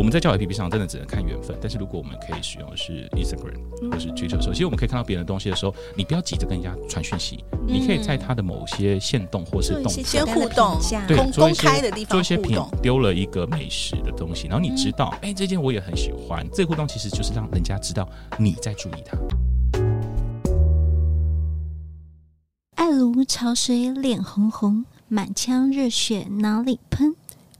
我们在交友 APP 上真的只能看缘分，但是如果我们可以使用的是 Instagram 或是 Twitter 的时候，其实我们可以看到别人的东西的时候，你不要急着跟人家传讯息，嗯、你可以在他的某些线动或是动态先互动，对，公公开的地方做一些品，丢了一个美食的东西，然后你知道，哎、嗯，这件我也很喜欢，这个互动其实就是让人家知道你在注意他。爱如潮水，脸红红，满腔热血哪里喷？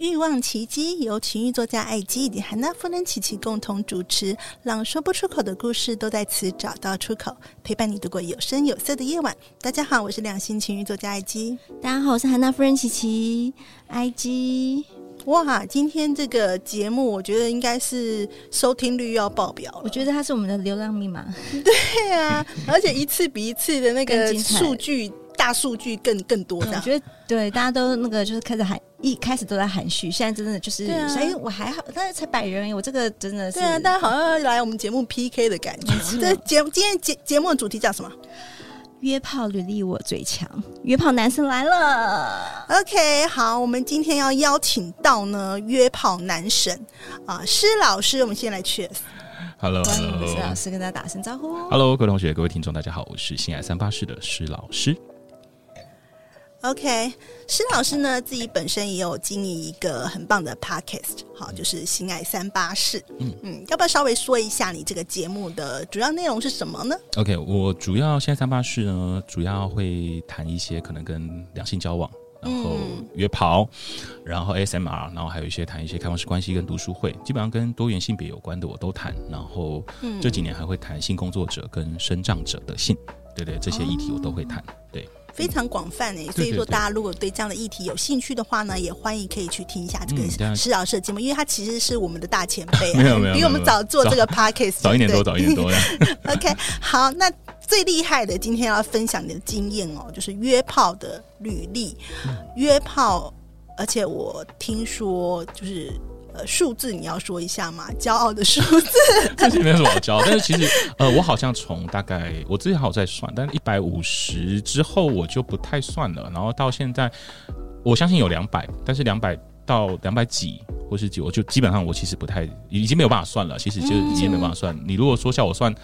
欲望奇迹由情欲作家艾姬以及韩娜夫人琪琪共同主持，让说不出口的故事都在此找到出口，陪伴你度过有声有色的夜晚。大家好，我是两性情欲作家艾姬。大家好，我是韩娜夫人琪琪。艾姬，哇，今天这个节目我觉得应该是收听率要爆表，我觉得它是我们的流量密码。对啊，而且一次比一次的那个数据。大数据更更多的，我觉得对，大家都那个就是开始喊，一开始都在含蓄，现在真的就是，哎、啊，我还好，但是才百人，我这个真的是，对啊，大家好像要来我们节目 PK 的感觉。这节今天节节目的主题叫什么？约炮履历我最强，约炮男神来了。OK，好，我们今天要邀请到呢约炮男神啊，施老师，我们先来 Cheers。Hello，Hello，施老师跟大家打声招呼。Hello，各位同学，各位听众，大家好，我是性爱三八室的施老师。OK，施老师呢自己本身也有经营一个很棒的 Podcast，好，就是心爱三八室。嗯嗯，要不要稍微说一下你这个节目的主要内容是什么呢？OK，我主要性爱三八室呢，主要会谈一些可能跟两性交往，然后约炮，嗯、然后 ASMR，然后还有一些谈一些开放式关系跟读书会，基本上跟多元性别有关的我都谈。然后这几年还会谈性工作者跟生长者的性，对对，这些议题我都会谈。哦、对。非常广泛诶，所以说大家如果对这样的议题有兴趣的话呢，也欢迎可以去听一下这个施老师的节目，因为他其实是我们的大前辈，没 有没有，比 我们早做这个 podcast，早一年多，早一年多。呀。OK，好，那最厉害的今天要分享你的经验哦，就是约炮的履历，约炮，而且我听说就是。呃，数字你要说一下吗？骄傲的数字，这里没有什么好骄傲，但是其实，呃，我好像从大概我之前还有在算，但是一百五十之后我就不太算了，然后到现在，我相信有两百，但是两百到两百几或是几，我就基本上我其实不太已经没有办法算了，其实就已经没有办法算。嗯、你如果说叫我算，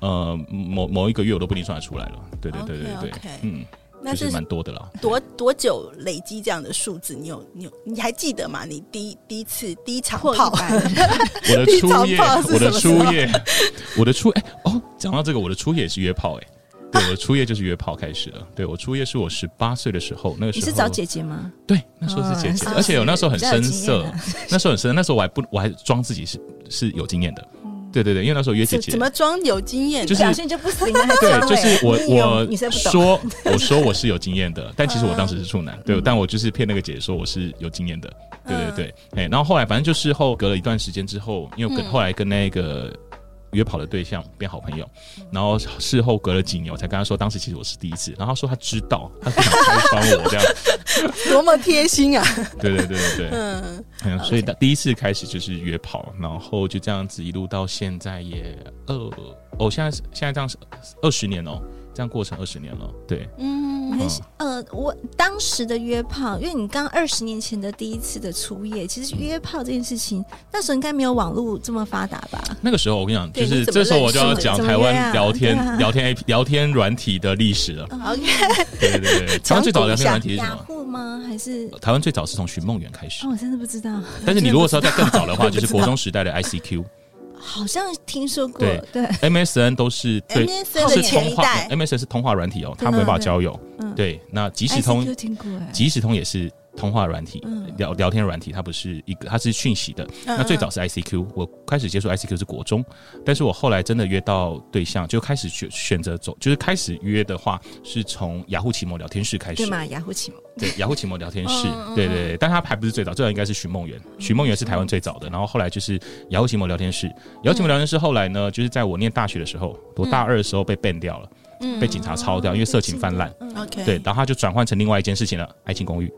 呃，某某一个月我都不一定算得出来了。对对对对对，okay, okay. 嗯。那是蛮多的了。多多久累积这样的数字？你有你有你还记得吗？你第一第一次第一场炮，我的初夜，我的初夜，我的初哎哦，讲到这个，我的初夜也是约炮哎，对，我的初夜就是约炮开始了。对，我初夜是我十八岁的时候，那个时候你是找姐姐吗？对，那时候是姐姐，而且我那时候很生涩，那时候很生，那时候我还不我还装自己是是有经验的。对对对，因为那时候约姐姐，怎么装有经验，就是表现就不行。对，就是我 我说我说我是有经验的，但其实我当时是处男，对，但我就是骗那个姐姐说我是有经验的，对对对，哎，然后后来反正就事后隔了一段时间之后，因为跟后来跟那个。约跑的对象变好朋友，然后事后隔了几年，我才跟他说，当时其实我是第一次，然后他说他知道，他不想拆穿我这样，多么贴心啊！对对对对对，嗯，嗯，所以第一次开始就是约跑，然后就这样子一路到现在也二，哦，现在现在这样是二十年哦。这样过程二十年了，对，嗯，很呃，我当时的约炮，因为你刚二十年前的第一次的初夜，其实约炮这件事情，那时候应该没有网络这么发达吧？那个时候我跟你讲，就是这时候我就要讲台湾聊天聊天 A P 聊天软体的历史了。OK，对对对，台湾最早聊天软体是什么？吗？还是台湾最早是从寻梦园开始？我真的不知道。但是你如果说在更早的话，就是国中时代的 I C Q。好像听说过，对对，MSN 都是对，是通话，MSN 是通话软体哦，它没办法交友。对，那即时通，即时通也是通话软体、聊聊天软体，它不是一个，它是讯息的。那最早是 ICQ，我开始接触 ICQ 是国中，但是我后来真的约到对象，就开始选选择走，就是开始约的话，是从雅虎奇摩聊天室开始。对嘛？雅虎奇摩。对，雅虎奇摩聊天室，对对对，但它还不是最早，最早应该是徐梦园，寻梦园是台湾最早的，然后后来就是雅虎奇摩聊天室，雅虎奇摩聊天室后来呢，就是在我念大学的时候，我大二的时候被 ban 掉了，被警察抄掉，因为色情泛滥。OK，对，然后他就转换成另外一件事情了，爱情公寓。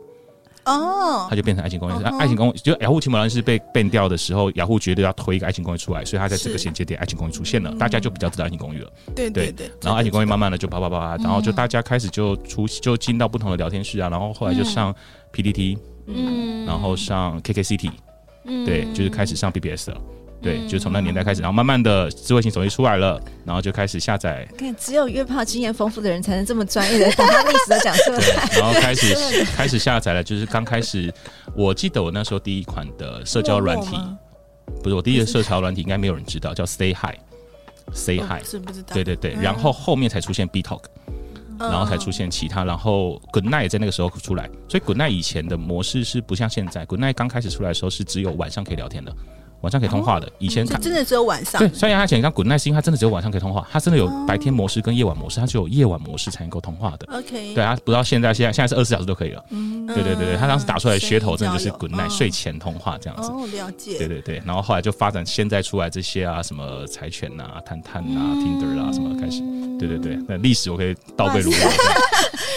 哦，它就变成爱情公寓。爱情公寓就雅虎奇摩是被 ban 掉的时候，雅虎绝对要推一个爱情公寓出来，所以他在这个衔接点，爱情公寓出现了，大家就比较知道爱情公寓了。对对对。然后爱情公寓慢慢的就啪啪啪啪，然后就大家开始就出就进到不同的聊天室啊，然后后来就上 PPT，嗯，然后上 KKCity，嗯，对，就是开始上 BBS 了。对，就从那年代开始，然后慢慢的智慧型手机出来了，然后就开始下载。看，只有约炮经验丰富的人才能这么专业的把他历史都讲出来。然后开始 开始下载了，就是刚开始，我记得我那时候第一款的社交软体，不是我第一个社交软体，应该没有人知道，叫 Stay Hi，Say Hi，知不知道？对对对，然后后面才出现 BeeTalk，然后才出现其他，然后 Goodnight 也在那个时候出来，所以 Goodnight 以前的模式是不像现在，Goodnight 刚开始出来的时候是只有晚上可以聊天的。晚上可以通话的，以前真的只有晚上。对，所以他以前刚 Goodnight 是因为它真的只有晚上可以通话，它真的有白天模式跟夜晚模式，它只有夜晚模式才能够通话的。OK，对啊，不到现在，现在现在是二十四小时都可以了。嗯，对对对对，他当时打出来的噱头真的就是 Goodnight 睡前通话这样子。哦，了解。对对对，然后后来就发展现在出来这些啊，什么柴犬呐、探探呐、Tinder 啊什么开始。对对对，那历史我可以倒背如流。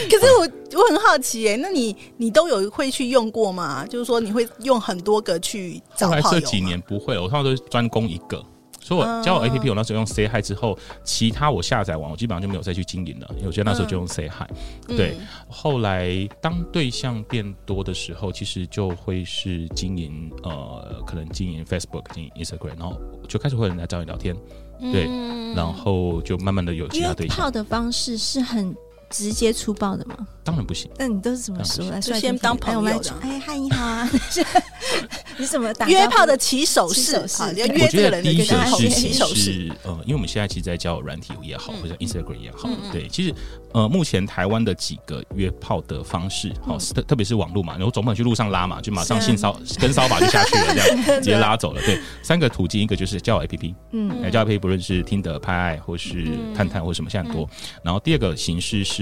可是我我很好奇哎，那你你都有会去用过吗？就是说你会用很多个去找炮友吗？后来这几年不会了，我通常都是。专攻一个，所以我交友 APP，我那时候用 Say Hi 之后，其他我下载完，我基本上就没有再去经营了。因为我觉得那时候就用 Say Hi，嗯、对。后来当对象变多的时候，其实就会是经营呃，可能经营 Facebook、经营 Instagram，然后就开始会有人来找你聊天，对，嗯、然后就慢慢的有其他对象。的方式是很直接粗暴的吗？当然不行。那你都是怎么说？来，先当朋友的。哎，嗨，你好啊。你怎么打约炮的起手式？好，要约这个人，第一个事情是呃，因为我们现在其实，在交友软体也好，或者 Instagram 也好，对，其实呃，目前台湾的几个约炮的方式，好，特特别是网络嘛，然后总不能去路上拉嘛，就马上性骚跟骚法就下去了，这样 直接拉走了。对，三个途径，一个就是交友 APP，嗯，交友 APP 不论是听的拍爱，或是探探，或什么，现在很多。然后第二个形式是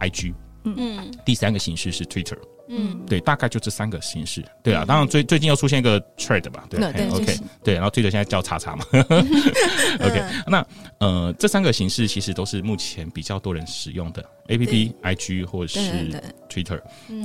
IG，嗯，第三个形式是 Twitter。嗯，对，大概就这三个形式。对啊，当然最最近又出现一个 Thread 吧，对，OK，对，然后 Twitter 现在叫叉叉嘛，OK，那呃，这三个形式其实都是目前比较多人使用的 APP、IG 或者是 Twitter，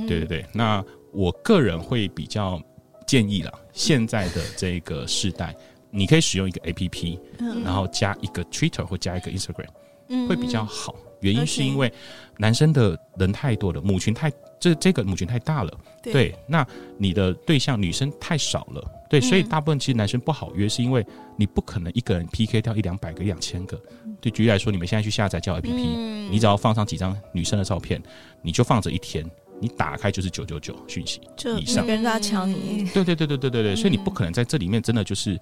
对对对。那我个人会比较建议啦，现在的这个时代，你可以使用一个 APP，然后加一个 Twitter 或加一个 Instagram，嗯。会比较好。原因是因为男生的人太多了，母群太。这这个母群太大了，对，对，那你的对象女生太少了，对，嗯、所以大部分其实男生不好约，是因为你不可能一个人 PK 掉一两百个、一两千个。对，举例来说，你们现在去下载交友 APP，嗯、你只要放上几张女生的照片，你就放着一天，你打开就是九九九讯息以上，跟人家抢你。对对对对对对对，所以你不可能在这里面真的就是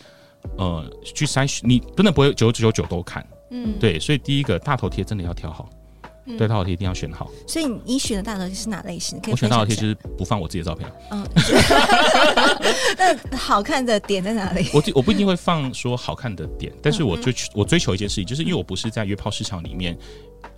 呃去筛选，你真的不会九九九都看，嗯，对，所以第一个大头贴真的要挑好。对，大头贴一定要选好。所以你选的大头贴是哪类型？我选大头贴就是不放我自己的照片。嗯 那好看的点在哪里？我我不一定会放说好看的点，但是我追求我追求一件事情，就是因为我不是在约炮市场里面。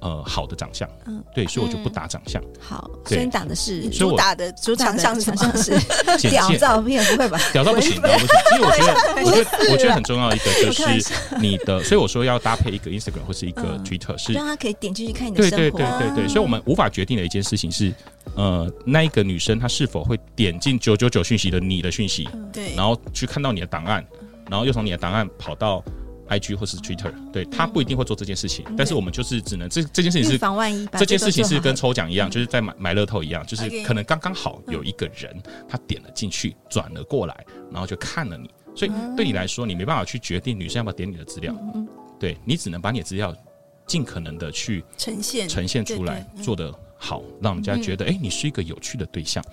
呃，好的长相，嗯，对，所以我就不打长相。好，所以你打的是主打的主长相，长相是 屌照片，不会吧？屌照不行，屌不行。其实我觉得，我觉得，我觉得很重要一个就是 你的，所以我说要搭配一个 Instagram 或是一个 Twitter，是让他可以点进去看你的生活。对对对对对，所以我们无法决定的一件事情是，呃，那一个女生她是否会点进九九九讯息的你的讯息，对，然后去看到你的档案，然后又从你的档案跑到。IG 或是 Twitter，对，他不一定会做这件事情，但是我们就是只能这这件事情是防万一，这件事情是跟抽奖一样，就是在买买乐透一样，就是可能刚刚好有一个人他点了进去，转了过来，然后就看了你，所以对你来说，你没办法去决定女生要不要点你的资料，对，你只能把你的资料尽可能的去呈现呈现出来，做得好，让人家觉得哎，你是一个有趣的对象。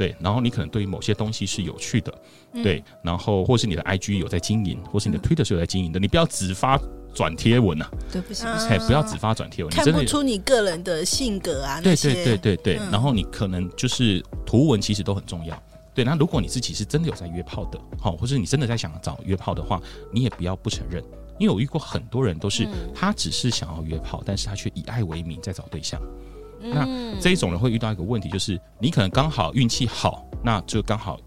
对，然后你可能对于某些东西是有趣的，对，然后或是你的 IG 有在经营，或是你的 Twitter 是有在经营的，你不要只发转贴文啊，对，不行，哎，不要只发转贴文，看不出你个人的性格啊，对对对对对，然后你可能就是图文其实都很重要，对，那如果你自己是真的有在约炮的，好，或者你真的在想找约炮的话，你也不要不承认，因为我遇过很多人都是他只是想要约炮，但是他却以爱为名在找对象。那这一种人会遇到一个问题，就是你可能刚好运气好，那就刚好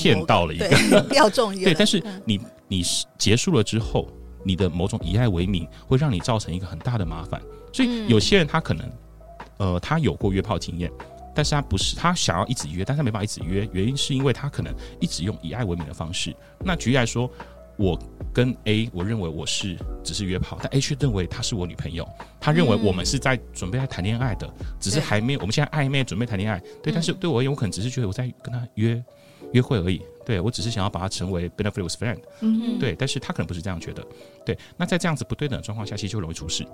骗到了一个钓 中一个。对，但是你你结束了之后，你的某种以爱为名会让你造成一个很大的麻烦。所以有些人他可能呃他有过约炮经验，但是他不是他想要一直约，但是他没办法一直约，原因是因为他可能一直用以爱为名的方式。那举例来说。我跟 A，我认为我是只是约炮，但 A 却认为她是我女朋友。他认为我们是在准备在谈恋爱的，嗯、只是还没有。我们现在暧昧，准备谈恋爱。对，嗯、但是对我而言，我可能只是觉得我在跟他约约会而已。对，我只是想要把他成为 benefit with friend。嗯，对，但是他可能不是这样觉得。对，那在这样子不对等的状况下，其实就容易出事。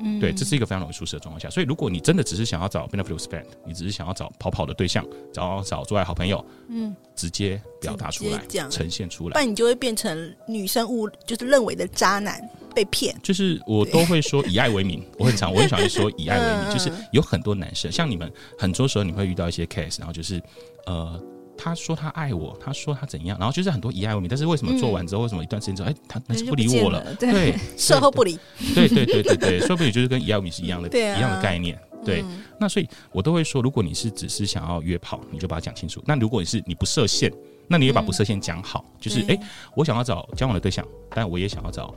嗯，对，这是一个非常容易出事的状况下。所以，如果你真的只是想要找 benefit friend，你只是想要找跑跑的对象，找找做爱好朋友，嗯，直接表达出来，呈现出来，不然你就会变成女生误就是认为的渣男被骗。就是我都会说以爱为名，我很常 我很喜欢说以爱为名，就是有很多男生像你们，很多时候你会遇到一些 case，然后就是呃。他说他爱我，他说他怎样，然后就是很多以爱为名，但是为什么做完之后，为什么一段时间之后，哎，他那是不理我了？对，售后不理。对对对对对，售后不理就是跟以爱为名是一样的，一样的概念。对，那所以我都会说，如果你是只是想要约炮，你就把它讲清楚。那如果你是你不设限，那你也把不设限讲好，就是哎，我想要找交往的对象，但我也想要找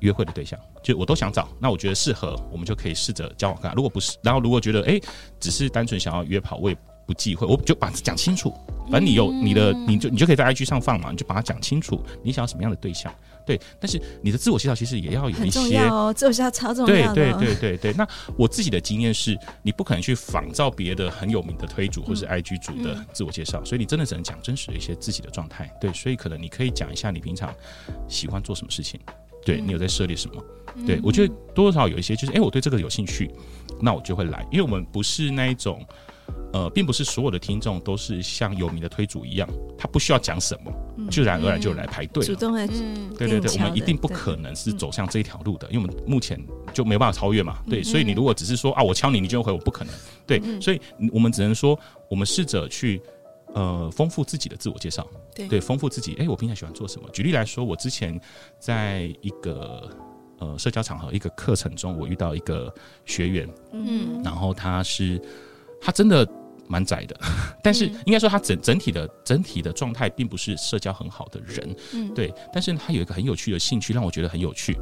约会的对象，就我都想找。那我觉得适合，我们就可以试着交往看。如果不是，然后如果觉得哎，只是单纯想要约炮，我也。不忌讳，我就把它讲清楚。反正你有你的，你就你就可以在 IG 上放嘛，你就把它讲清楚。你想要什么样的对象？对，但是你的自我介绍其实也要有一些哦，自我介绍超重要。对对对对对。那我自己的经验是，你不可能去仿照别的很有名的推主或是 IG 主的自我介绍，所以你真的只能讲真实的一些自己的状态。对，所以可能你可以讲一下你平常喜欢做什么事情，对你有在涉猎什么？对我觉得多多少少有一些就是，哎，我对这个有兴趣，那我就会来，因为我们不是那一种。呃，并不是所有的听众都是像有名的推主一样，他不需要讲什么，自然而然就来排队。主动嗯，对对对，我们一定不可能是走向这一条路的，因为我们目前就没办法超越嘛。对，所以你如果只是说啊，我敲你，你就回，我不可能。对，所以我们只能说，我们试着去呃丰富自己的自我介绍，对，丰富自己。哎，我平常喜欢做什么？举例来说，我之前在一个呃社交场合一个课程中，我遇到一个学员，嗯，然后他是他真的。蛮窄的，但是应该说他整整体的整体的状态并不是社交很好的人，嗯，对。但是他有一个很有趣的兴趣，让我觉得很有趣，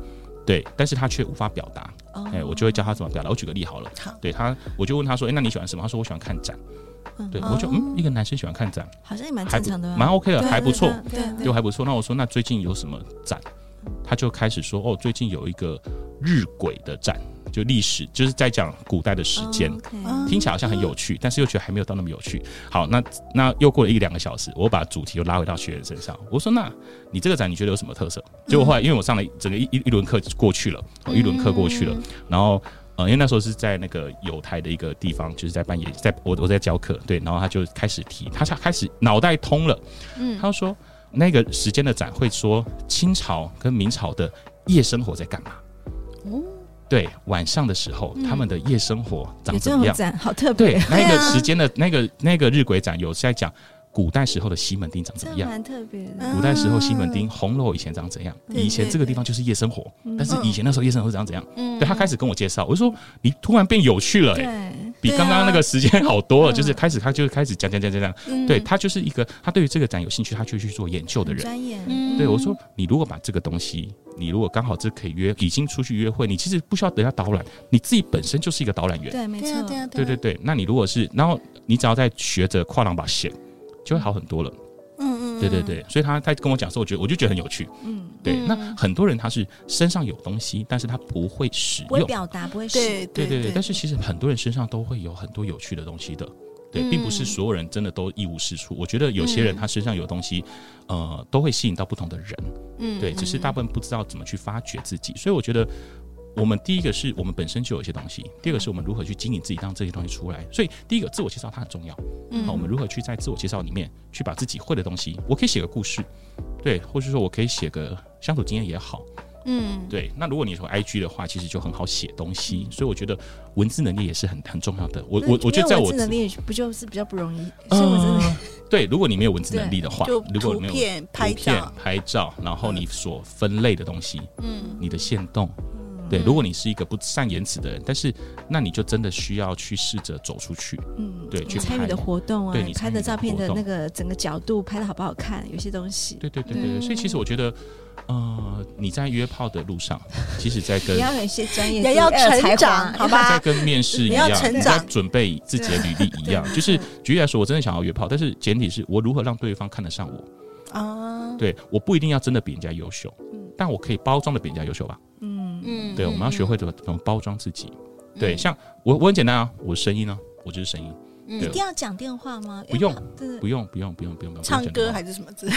对。但是他却无法表达，哎、哦，我就会教他怎么表达。我举个例好了，好，对他，我就问他说，哎、欸，那你喜欢什么？他说我喜欢看展，嗯、对，我就嗯，一个男生喜欢看展，好像也蛮正常的，蛮 OK 的，还不错，对，就还不错。那我说，那最近有什么展？他就开始说，哦，最近有一个日晷的展。就历史就是在讲古代的时间，oh. 听起来好像很有趣，但是又觉得还没有到那么有趣。好，那那又过了一两个小时，我把主题又拉回到学员身上。我说：“那你这个展你觉得有什么特色？”结果后来，因为我上了整个一一一轮课过去了，一轮课过去了，然后呃，因为那时候是在那个有台的一个地方，就是在半夜，在我我在教课，对，然后他就开始提，他开始脑袋通了，嗯，他说那个时间的展会说清朝跟明朝的夜生活在干嘛？哦。对，晚上的时候，他们的夜生活长怎么样？好特别。对，那个时间的那个那个日晷展有在讲古代时候的西门町长怎么样？蛮特别的。古代时候西门町红楼以前长怎样？以前这个地方就是夜生活，但是以前那时候夜生活长怎样？对，他开始跟我介绍，我就说你突然变有趣了，哎，比刚刚那个时间好多了。就是开始他就开始讲讲讲讲讲，对，他就是一个他对于这个展有兴趣，他就去做研究的人。专业。对，我说你如果把这个东西。你如果刚好这可以约，已经出去约会，你其实不需要等下导览，你自己本身就是一个导览员。对，没错，对对对对。那你如果是，然后你只要在学着跨栏把线，就会好很多了。对对对。所以他他跟我讲说，我觉得我就觉得很有趣。嗯，对。那很多人他是身上有东西，但是他不会使用，不会表达，不会使。对对对对。但是其实很多人身上都会有很多有趣的东西的。对，并不是所有人真的都一无是处。我觉得有些人他身上有东西，呃，都会吸引到不同的人。嗯，对，只是大部分不知道怎么去发掘自己。所以我觉得，我们第一个是我们本身就有一些东西，第二个是我们如何去经营自己，让这些东西出来。所以第一个自我介绍它很重要。嗯，好，我们如何去在自我介绍里面去把自己会的东西，我可以写个故事，对，或是说我可以写个相处经验也好。嗯，对。那如果你说 IG 的话，其实就很好写东西，所以我觉得文字能力也是很很重要的。我我我觉得在我文字能力不就是比较不容易？嗯，对。如果你没有文字能力的话，如果没有图片、拍照、拍照，然后你所分类的东西，嗯，你的线动。对，如果你是一个不善言辞的人，但是那你就真的需要去试着走出去，嗯，对，去参与的活动啊，对你拍的照片的那个整个角度拍的好不好看，有些东西，对对对对，所以其实我觉得，呃，你在约炮的路上，其实在跟 你要有一些专业，也要成长，好吧？在跟面试一样，你在准备自己的履历一样，就是举例来说，我真的想要约炮，但是前提是我如何让对方看得上我。啊？对，我不一定要真的比人家优秀，但我可以包装的比人家优秀吧？嗯。嗯，对，我们要学会怎么怎么包装自己。对，像我我很简单啊，我声音呢，我就是声音。一定要讲电话吗？不用，不用，不用，不用，不用。唱歌还是什么字？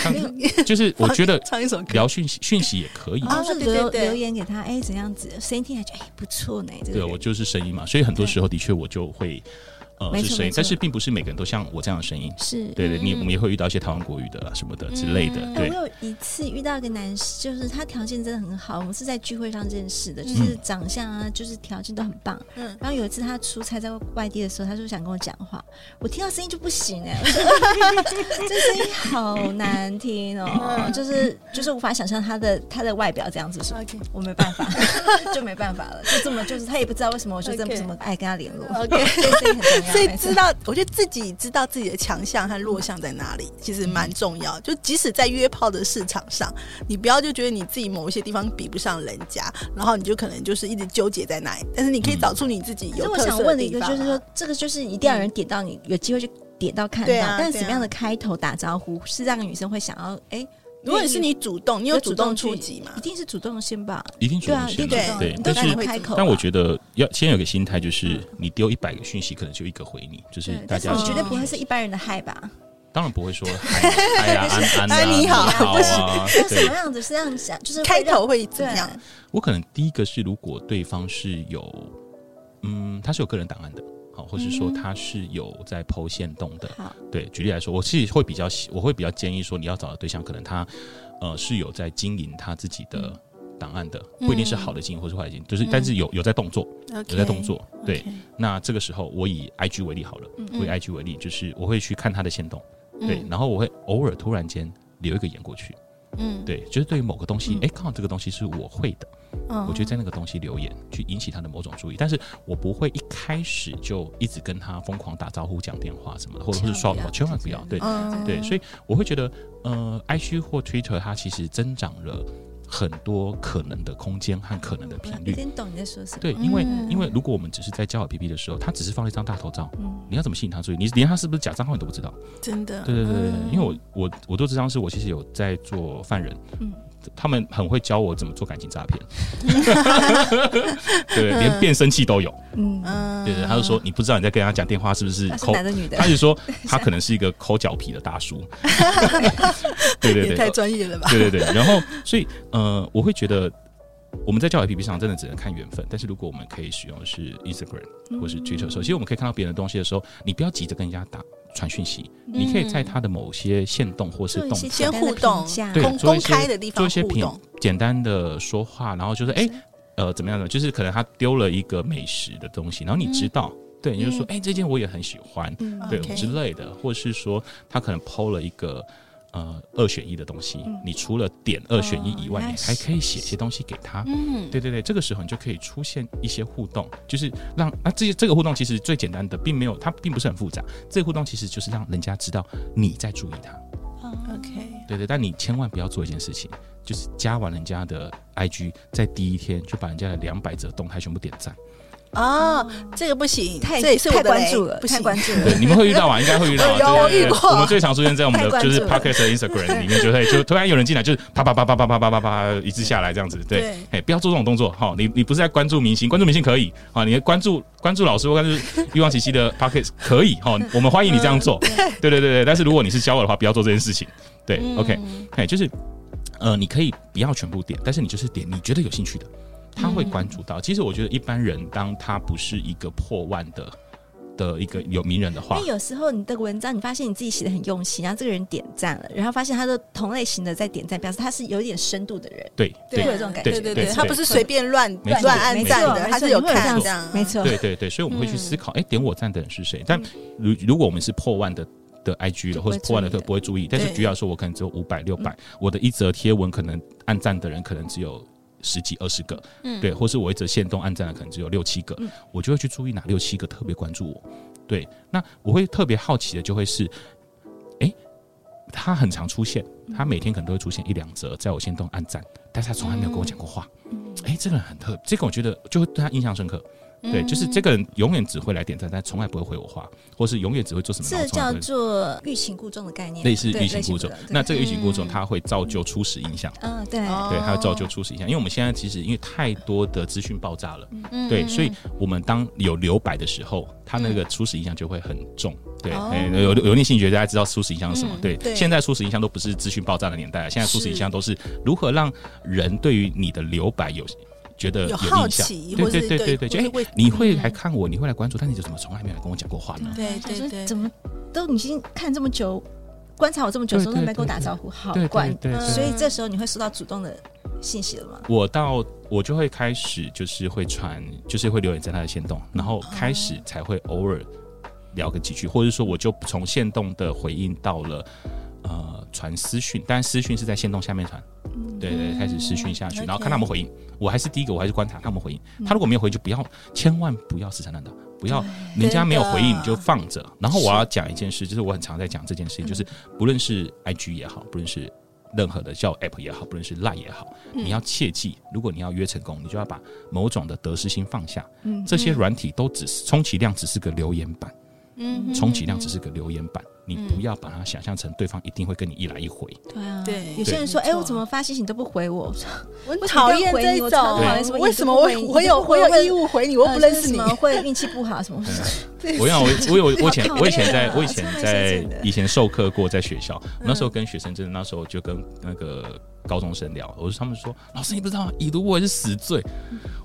就是 我觉得唱一首歌，聊讯息讯息也可以。然后留留言给他，哎，怎样子？声音听起来就哎不错呢。对，我就是声音嘛，所以很多时候的确我就会。呃，是声音，但是并不是每个人都像我这样的声音。是，对对，你我们也会遇到一些台湾国语的啦，什么的之类的。对，我有一次遇到一个男士，就是他条件真的很好，我们是在聚会上认识的，就是长相啊，就是条件都很棒。嗯，然后有一次他出差在外地的时候，他就想跟我讲话，我听到声音就不行哎，这声音好难听哦，就是就是无法想象他的他的外表这样子，说我没办法，就没办法了，就这么就是他也不知道为什么，我就这么这么爱跟他联络。OK，这声音很重要。所以知道，我觉得自己知道自己的强项和弱项在哪里，其实蛮重要。就即使在约炮的市场上，你不要就觉得你自己某一些地方比不上人家，然后你就可能就是一直纠结在那里。但是你可以找出你自己有特色的地方。我想问的一个就是说，这个就是一定要有人点到你，有机会去点到看到。但是什么样的开头打招呼是让女生会想要哎？如果是你主动，你有主动出击嘛？一定是主动先吧，一定主动先。对，但是开口。但我觉得要先有个心态，就是你丢一百个讯息，可能就一个回你，就是大家。你绝对不会是一般人的嗨吧？当然不会说嗨 呀，安安你好，不行。什么样子是这样想？就是开头会怎样？我可能第一个是，如果对方是有，嗯，他是有个人档案的。好，或是说他是有在 PO 限动的，好。对，举例来说，我其实会比较，我会比较建议说，你要找的对象，可能他，呃，是有在经营他自己的档案的，嗯、不一定是好的经营或是坏的经营，就是，但是有有在动作，嗯、有在动作对。那这个时候，我以 IG 为例好了，嗯、我以 IG 为例，就是我会去看他的线动，嗯、对，然后我会偶尔突然间留一个言过去。嗯，对，就是对于某个东西，哎，刚好这个东西是我会的，嗯我就在那个东西留言，去引起他的某种注意。但是我不会一开始就一直跟他疯狂打招呼、讲电话什么的，或者是刷的，千万不要。对，对，所以我会觉得，呃，IG 或 Twitter 它其实增长了。很多可能的空间和可能的频率，听懂你在说什么。对，因为因为如果我们只是在交友 APP 的时候，他只是放了一张大头照，你要怎么吸引他注意？你连他是不是假账号你都不知道。真的。对对对对，因为我我我做这张是我其实有在做犯人。嗯。他们很会教我怎么做感情诈骗，对，连变声器都有。嗯，对对，他就说你不知道你在跟他讲电话是不是抠男的女的？他就说他可能是一个抠脚皮的大叔。对 对对，太专业了吧？对对对，然后所以呃，我会觉得我们在交友 APP 上真的只能看缘分，但是如果我们可以使用的是 Instagram 或是 Twitter 的时候，其实我们可以看到别人的东西的时候，你不要急着跟人家打。传讯息，你可以在他的某些线动或是动态先互动，对，公开的地方做一些平简单的说话，然后就是哎，呃，怎么样的？就是可能他丢了一个美食的东西，然后你知道，对，你就说哎，这件我也很喜欢，对之类的，或是说他可能 PO 了一个。呃，二选一的东西，你除了点二选一以外，你还可以写些东西给他。嗯，对对对，这个时候你就可以出现一些互动，就是让啊，这些这个互动其实最简单的，并没有它并不是很复杂。这个互动其实就是让人家知道你在注意他。OK，对对，但你千万不要做一件事情，就是加完人家的 IG，在第一天就把人家的两百则动态全部点赞。哦，这个不行，太这也是太关注了，太关注了。对，你们会遇到吗？应该会遇到。有遇过。我们最常出现在我们的就是 Pocket 的 Instagram 里面，就会就突然有人进来，就是啪啪啪啪啪啪啪啪啪一直下来这样子。对，哎，不要做这种动作哈。你你不是在关注明星，关注明星可以啊，你关注关注老师或关注欲望琦琦的 Pocket 可以哈。我们欢迎你这样做。对对对对，但是如果你是教我的话，不要做这件事情。对，OK，哎，就是呃，你可以不要全部点，但是你就是点你觉得有兴趣的。他会关注到。其实我觉得一般人，当他不是一个破万的。的一个有名人的话，因为有时候你的文章，你发现你自己写的很用心，然后这个人点赞了，然后发现他的同类型的在点赞，表示他是有一点深度的人。对，对，会有这种感觉。对对对，他不是随便乱乱按赞的，他是有看这样。没错，对对对，所以我们会去思考，哎，点我赞的人是谁？但如如果我们是破万的的 IG 了，或者破万的都不会注意。但是举例来说，我可能只有五百六百，我的一则贴文可能按赞的人可能只有十几二十个，对，或是我一则限动按赞的可能只有六七个，我就会去注意哪六七个特别关注我。对，那我会特别好奇的就会是，哎，他很常出现，他每天可能都会出现一两则，在我限动按赞，但是他从来没有跟我讲过话。哎，这个人很特，这个我觉得就会对他印象深刻。对，就是这个人永远只会来点赞，但从来不会回我话，或是永远只会做什么。这叫做欲擒故纵的概念，类似欲擒故纵。那这个欲擒故纵，它会造就初始印象。嗯，对，对，它会造就初始印象。因为我们现在其实因为太多的资讯爆炸了，对，所以我们当有留白的时候，它那个初始印象就会很重。对，有有念心理学家知道初始印象是什么？对，现在初始印象都不是资讯爆炸的年代了，现在初始印象都是如何让人对于你的留白有。觉得有好奇，对对对对对，就哎，你会来看我，你会来关注，但你就怎么从来没有跟我讲过话呢？对对对，怎么都已经看这么久，观察我这么久，都没跟我打招呼，好怪。所以这时候你会收到主动的信息了吗？我到我就会开始就是会传，就是会留言在他的线动，然后开始才会偶尔聊个几句，或者说我就从线动的回应到了。呃，传私讯，但私讯是在线动下面传，对对，开始私讯下去，然后看他们回应。我还是第一个，我还是观察他们回应。他如果没有回应，就不要，千万不要死缠烂打，不要人家没有回应你就放着。然后我要讲一件事，就是我很常在讲这件事情，就是不论是 IG 也好，不论是任何的叫 App 也好，不论是 Line 也好，你要切记，如果你要约成功，你就要把某种的得失心放下。这些软体都只是充其量只是个留言板。嗯，充其量只是个留言板，你不要把它想象成对方一定会跟你一来一回。对啊，对。有些人说，哎，我怎么发信息你都不回我？我讨厌这种。为什么我我有我有义务回你？我不认识你，会运气不好什么？我想我我有 我以前我以前在我以前在以前授课过，在学校那时候跟学生真的那时候就跟那个。高中生聊，我说他们说，老师你不知道吗？已读不回是死罪。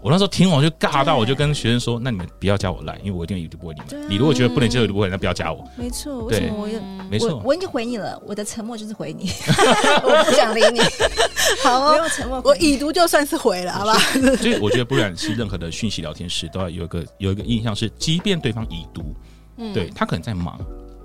我那时候听完我就尬到，我就跟学生说，那你们不要加我来，因为我一定已读不回你们。你如果觉得不能接受已读不会，那不要加我。没错，为什么我也没错，我已经回你了，我的沉默就是回你，我不想理你。好，不用沉默，我已读就算是回了，好吧？所以我觉得，不管是任何的讯息聊天室，都要有一个有一个印象是，即便对方已读，嗯对他可能在忙。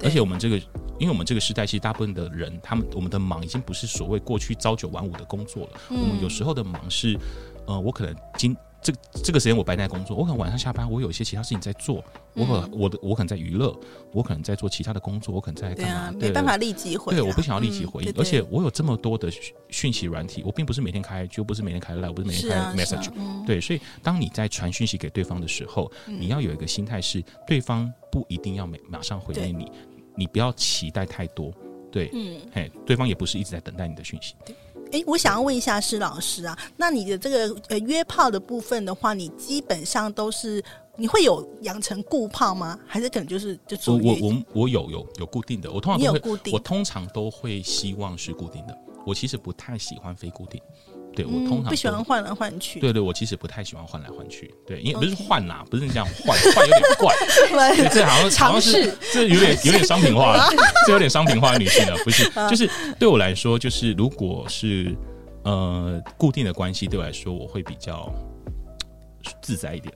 而且我们这个，因为我们这个时代，其实大部分的人，他们我们的忙已经不是所谓过去朝九晚五的工作了。嗯、我们有时候的忙是，呃，我可能今这这个时间我白天在工作，我可能晚上下班，我有一些其他事情在做。我可能我的我可能在娱乐，我可能在做其他的工作，我可能在干嘛？对啊，没办法立即回。对，我不想要立即回应。而且我有这么多的讯息软体，我并不是每天开，就不是每天开 Line，我不是每天开 Message。对，所以当你在传讯息给对方的时候，你要有一个心态是，对方不一定要每马上回应你。你不要期待太多，对，嗯，嘿，对方也不是一直在等待你的讯息。哎，我想要问一下施老师啊，那你的这个呃约炮的部分的话，你基本上都是你会有养成固炮吗？还是可能就是就是我我我有有有固定的，我通常有固定，我通常都会希望是固定的，我其实不太喜欢非固定。对，我通常不喜欢换来换去。对对，我其实不太喜欢换来换去。对，因为不是换呐，不是这样换，换有点怪。这好像 好像是这有点有点商品化了，这有点商品化的女性了，不是？就是对我来说，就是如果是呃固定的关系，对我来说我会比较自在一点。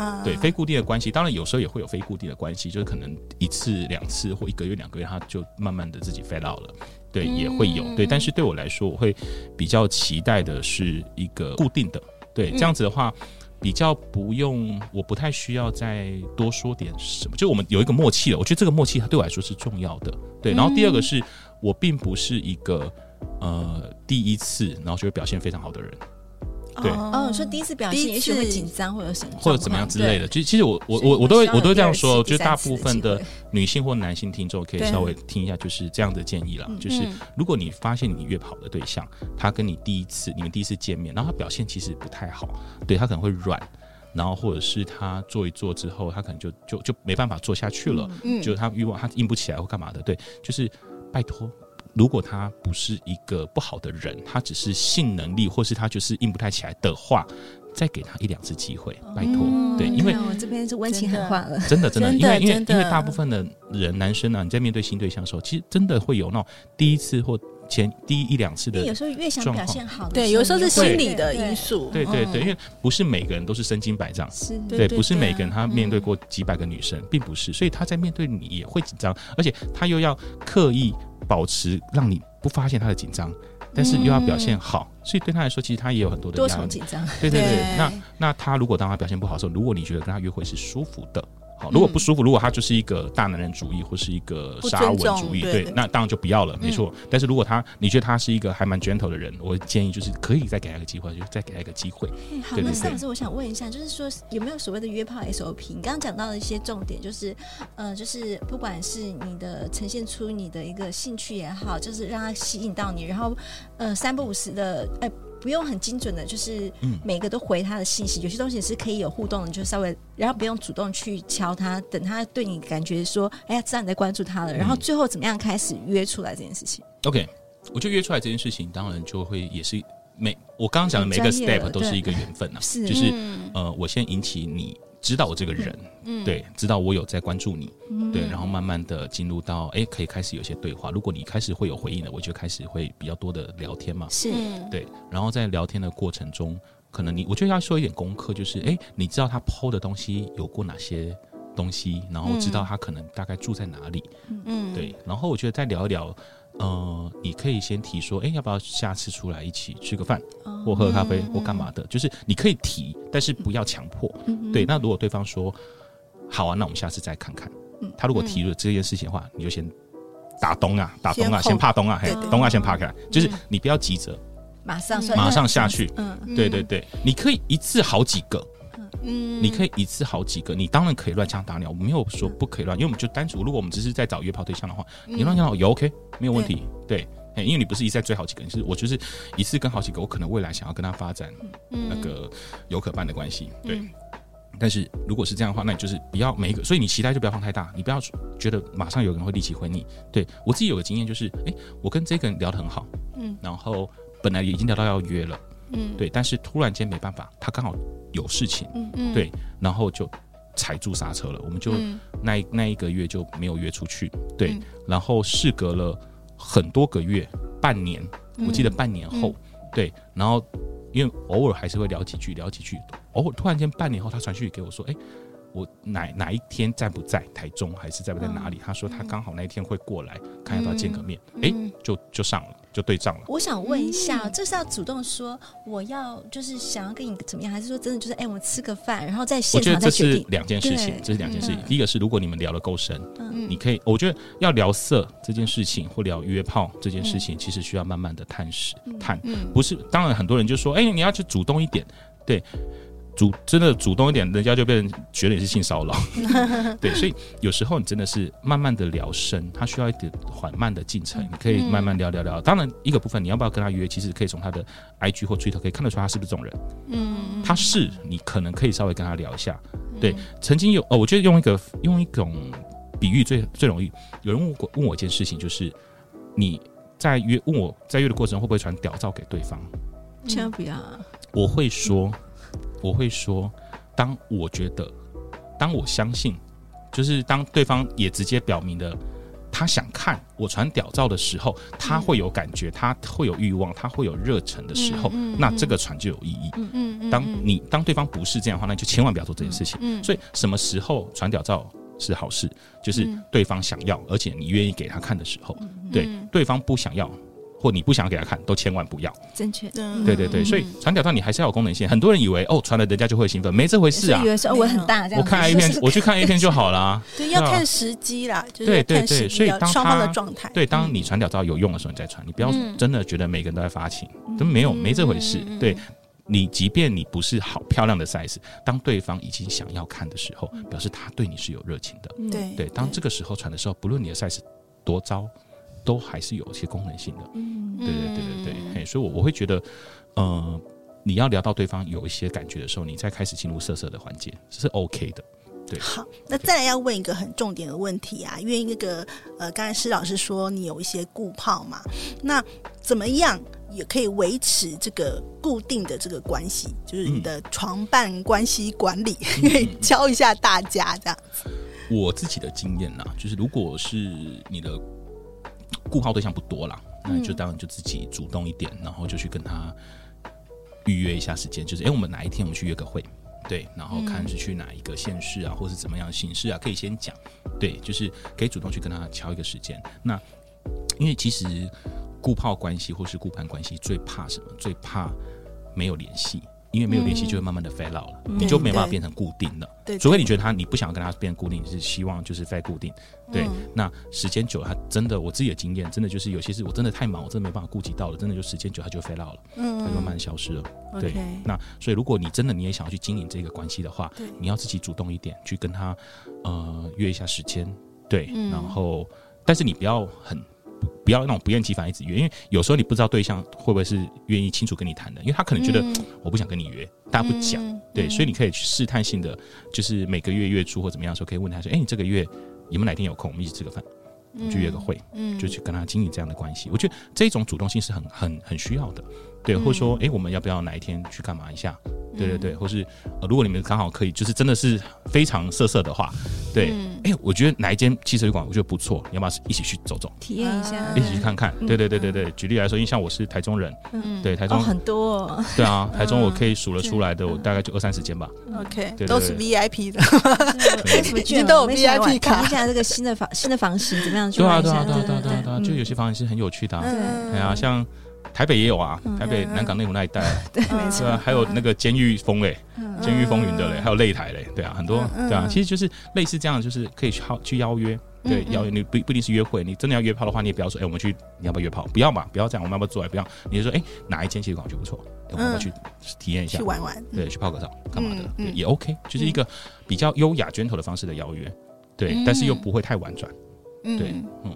啊，对，非固定的关系，当然有时候也会有非固定的关系，就是可能一次两次或一个月两个月，他就慢慢的自己 fade out 了。对，也会有对，但是对我来说，我会比较期待的是一个固定的，对，这样子的话，比较不用，我不太需要再多说点什么，就我们有一个默契了。我觉得这个默契它对我来说是重要的，对。然后第二个是我并不是一个呃第一次，然后就会表现非常好的人。对，哦，你说第一次表现，也许会紧张，或者什么，或者怎么样之类的。其实，其实我我我我都会我都会这样说，就是大部分的女性或男性听众可以稍微听一下，就是这样的建议啦。就是如果你发现你约跑的对象，他跟你第一次，你们第一次见面，然后他表现其实不太好，对，他可能会软，然后或者是他做一做之后，他可能就就就没办法做下去了，嗯，就是他欲望他硬不起来或干嘛的，对，就是拜托。如果他不是一个不好的人，他只是性能力，或是他就是硬不太起来的话，再给他一两次机会，拜托。嗯、对，因为我这边是温情喊话了，真的真的，因为因为因为大部分的人男生啊，你在面对新对象的时候，其实真的会有那种第一次或前第一一两次的，有时候越想表现好，对，有时候是心理的因素，对对对，嗯因为不是每个人都是身经百战，对不是每个人他面对过几百个女生，并不是，所以他在面对你也会紧张，而且他又要刻意保持让你不发现他的紧张，但是又要表现好，所以对他来说，其实他也有很多的紧张，对对对，对。那那他如果当他表现不好的时候，如果你觉得跟他约会是舒服的。好，如果不舒服，如果他就是一个大男人主义或是一个沙文主义，对对，那当然就不要了，没错。但是如果他你觉得他是一个还蛮 gentle 的人，我建议就是可以再给他一个机会，就再给他一个机会。嗯好，那施老师，我想问一下，就是说有没有所谓的约炮 SOP？你刚刚讲到的一些重点，就是呃，就是不管是你的呈现出你的一个兴趣也好，就是让他吸引到你，然后呃三不五时的，哎、不用很精准的，就是每个都回他的信息。有些东西是可以有互动的，就稍微，然后不用主动去敲他，等他对你感觉说，哎呀，知道你在关注他了，然后最后怎么样开始约出来这件事情。OK，我觉得约出来这件事情，当然就会也是每我刚刚讲的每个 step 都是一个缘分啊，是就是嗯呃，我先引起你知道我这个人，对，知道我有在关注你，对，然后慢慢的进入到哎，可以开始有些对话。如果你开始会有回应了，我就开始会比较多的聊天嘛，是，嗯。对，然后在聊天的过程中，可能你我觉得要说一点功课，就是哎，你知道他 PO 的东西有过哪些东西，然后知道他可能大概住在哪里，嗯，对，然后我觉得再聊一聊，呃，你可以先提说，哎，要不要下次出来一起吃个饭，或喝咖啡，或干嘛的，就是你可以提，但是不要强迫。对，那如果对方说好啊，那我们下次再看看。他如果提了这件事情的话，你就先打东啊，打东啊，先先怕东啊，嘿，东啊先怕开来，就是你不要急着。马上马上下去。嗯，对对对，你可以一次好几个。嗯，你可以一次好几个，你当然可以乱枪打鸟，我没有说不可以乱，因为我们就单纯，如果我们只是在找约炮对象的话，你乱枪打鸟也 OK，没有问题，对，嘿因为你不是一再追好几个，你是我就是一次跟好几个，我可能未来想要跟他发展那个有可办的关系，对。但是如果是这样的话，那你就是不要每一个，所以你期待就不要放太大，你不要觉得马上有人会立即回你。对我自己有个经验就是，哎，我跟这个人聊得很好，嗯，然后本来已经聊到要约了。嗯，对，但是突然间没办法，他刚好有事情，嗯嗯，对，然后就踩住刹车了，我们就那一那一个月就没有约出去，对，然后事隔了很多个月，半年，我记得半年后，对，然后因为偶尔还是会聊几句，聊几句，偶尔突然间半年后，他传讯息给我说，哎，我哪哪一天在不在台中，还是在不在哪里？他说他刚好那一天会过来，看要不要见个面，哎，就就上了。就对账了。我想问一下，这是要主动说我要就是想要跟你怎么样，还是说真的就是哎，我们吃个饭，然后在现场再决定？我觉得这是两件事情，这是两件事情。第一个是如果你们聊得够深，嗯你可以，我觉得要聊色这件事情或聊约炮这件事情，其实需要慢慢的探视探，不是。当然很多人就说，哎，你要去主动一点，对。主真的主动一点，人家就被人觉得你是性骚扰，对，所以有时候你真的是慢慢的聊深，他需要一点缓慢的进程，你可以慢慢聊聊聊。当然一个部分你要不要跟他约，其实可以从他的 IG 或 Twitter 可以看得出他是不是这种人，嗯，他是，你可能可以稍微跟他聊一下。对，曾经有哦，我觉得用一个用一种比喻最最容易，有人问过问我一件事情，就是你在约问我在约的过程中会不会传屌照给对方？千万不要，我会说。我会说，当我觉得，当我相信，就是当对方也直接表明了他想看我传屌照的时候，他会有感觉，他会有欲望，他会有热忱的时候，那这个传就有意义。嗯嗯，当你当对方不是这样的话，那就千万不要做这件事情。嗯，所以什么时候传屌照是好事？就是对方想要，而且你愿意给他看的时候。对，对方不想要。或你不想给他看，都千万不要。正确。对对对，所以传屌照你还是要有功能性。很多人以为哦，传了人家就会兴奋，没这回事啊。以为说我很大这样。我看 A 片，我去看 A 片就好了。对，要看时机啦。对对对，所以当双方的状态。对，当你传屌照有用的时候，你再传。你不要真的觉得每个人都在发情，都没有没这回事。对，你即便你不是好漂亮的 size，当对方已经想要看的时候，表示他对你是有热情的。对对，当这个时候传的时候，不论你的 size 多糟。都还是有一些功能性的，嗯，对对对对对，嘿，所以，我我会觉得，呃，你要聊到对方有一些感觉的时候，你再开始进入色色的环节，这是 OK 的，对。好，那再来要问一个很重点的问题啊，因为那个呃，刚才施老师说你有一些固泡嘛，那怎么样也可以维持这个固定的这个关系，就是你的床伴关系管理，可以教一下大家这样子。我自己的经验呢，就是如果是你的固炮对象不多啦，那就当然就自己主动一点，然后就去跟他预约一下时间，就是哎，我们哪一天我们去约个会，对，然后看是去哪一个县市啊，或是怎么样的形式啊，可以先讲，对，就是可以主动去跟他敲一个时间。那因为其实顾炮关系或是顾盼关系最怕什么？最怕没有联系。因为没有联系，就会慢慢的 fail out 了，嗯、你就没办法变成固定了。对，除非你觉得他，你不想要跟他变固定，你是希望就是 fade 固定。对，嗯、那时间久了，他真的，我自己的经验，真的就是有些事我真的太忙，我真的没办法顾及到了，真的就时间久，他就 fail out 了，嗯，他就慢慢消失了。嗯、对那所以如果你真的你也想要去经营这个关系的话，对你要自己主动一点，去跟他呃约一下时间，对，嗯、然后但是你不要很。不要那种不厌其烦一直约，因为有时候你不知道对象会不会是愿意清楚跟你谈的，因为他可能觉得我不想跟你约，大家不讲，对，所以你可以去试探性的，就是每个月月初或怎么样的时候，可以问他说：“哎，你这个月有没有哪天有空，我们一起吃个饭，去约个会，嗯，就去跟他经营这样的关系。”我觉得这种主动性是很很很需要的，对，或者说，哎，我们要不要哪一天去干嘛一下？对对对，或是呃，如果你们刚好可以，就是真的是非常色色的话，对，哎，我觉得哪一间汽车旅馆我觉得不错，你要不要一起去走走，体验一下，一起去看看？对对对对对，举例来说，因为像我是台中人，嗯，对，台中很多，对啊，台中我可以数得出来的，我大概就二三十间吧。OK，都是 VIP 的，已经都有 VIP 卡。看一下这个新的房新的房型怎么样？对啊对啊对啊对啊对啊，就有些房型是很有趣的，对啊，像。台北也有啊，台北南港内湖那一带，对，没错，还有那个监狱风嘞，监狱风云的嘞，还有擂台嘞，对啊，很多，对啊，其实就是类似这样，就是可以去去邀约，对，邀约你不不一定是约会，你真的要约炮的话，你也不要说，哎，我们去，你要不要约炮？不要嘛，不要这样，我们要不要做？不要，你就说，哎，哪一间其实感觉不错，我们要去体验一下，去玩玩，对，去泡个澡干嘛的，也 OK，就是一个比较优雅、gentle 的方式的邀约，对，但是又不会太婉转，对，嗯。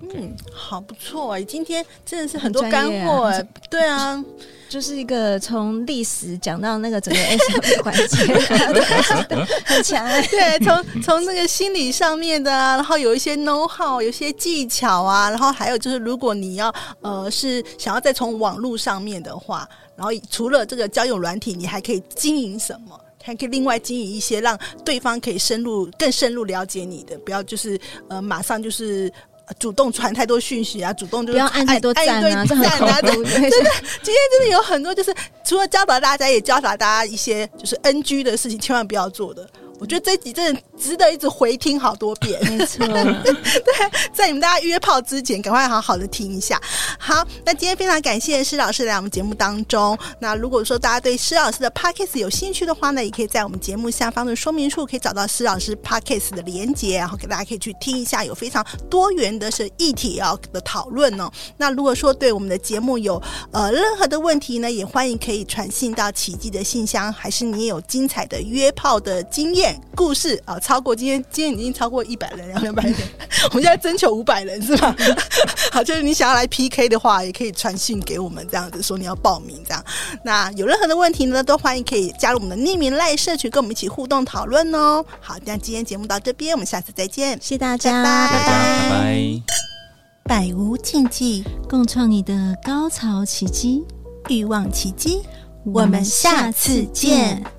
嗯，好不错哎，今天真的是很多干货哎，对啊，就是一个从历史讲到那个整个 SM 的 环节，很强哎，对，从从那个心理上面的啊，然后有一些 know how，有些技巧啊，然后还有就是，如果你要呃是想要再从网络上面的话，然后除了这个交友软体，你还可以经营什么？还可以另外经营一些，让对方可以深入更深入了解你的，不要就是呃马上就是。主动传太多讯息啊，主动就不要按太多赞啊，这很恐怖。真的，今天真的有很多，就是除了教导大家，也教导大家一些就是 NG 的事情，千万不要做的。我觉得这集真的值得一直回听好多遍。没错，对，在你们大家约炮之前，赶快好好的听一下。好，那今天非常感谢施老师来我们节目当中。那如果说大家对施老师的 Podcast 有兴趣的话呢，也可以在我们节目下方的说明处可以找到施老师 Podcast 的连接，然后给大家可以去听一下，有非常多元的是议题要的讨论哦。那如果说对我们的节目有呃任何的问题呢，也欢迎可以传信到奇迹的信箱，还是你也有精彩的约炮的经验。故事啊，超过今天，今天已经超过一百人，两百人，我们现在征求五百人是吧？好，就是你想要来 PK 的话，也可以传讯给我们，这样子说你要报名这样。那有任何的问题呢，都欢迎可以加入我们的匿名赖社群，跟我们一起互动讨论哦。好，那今天节目到这边，我们下次再见，谢谢大家，拜拜，拜拜，百无禁忌，共创你的高潮奇迹，欲望奇迹，我们下次见。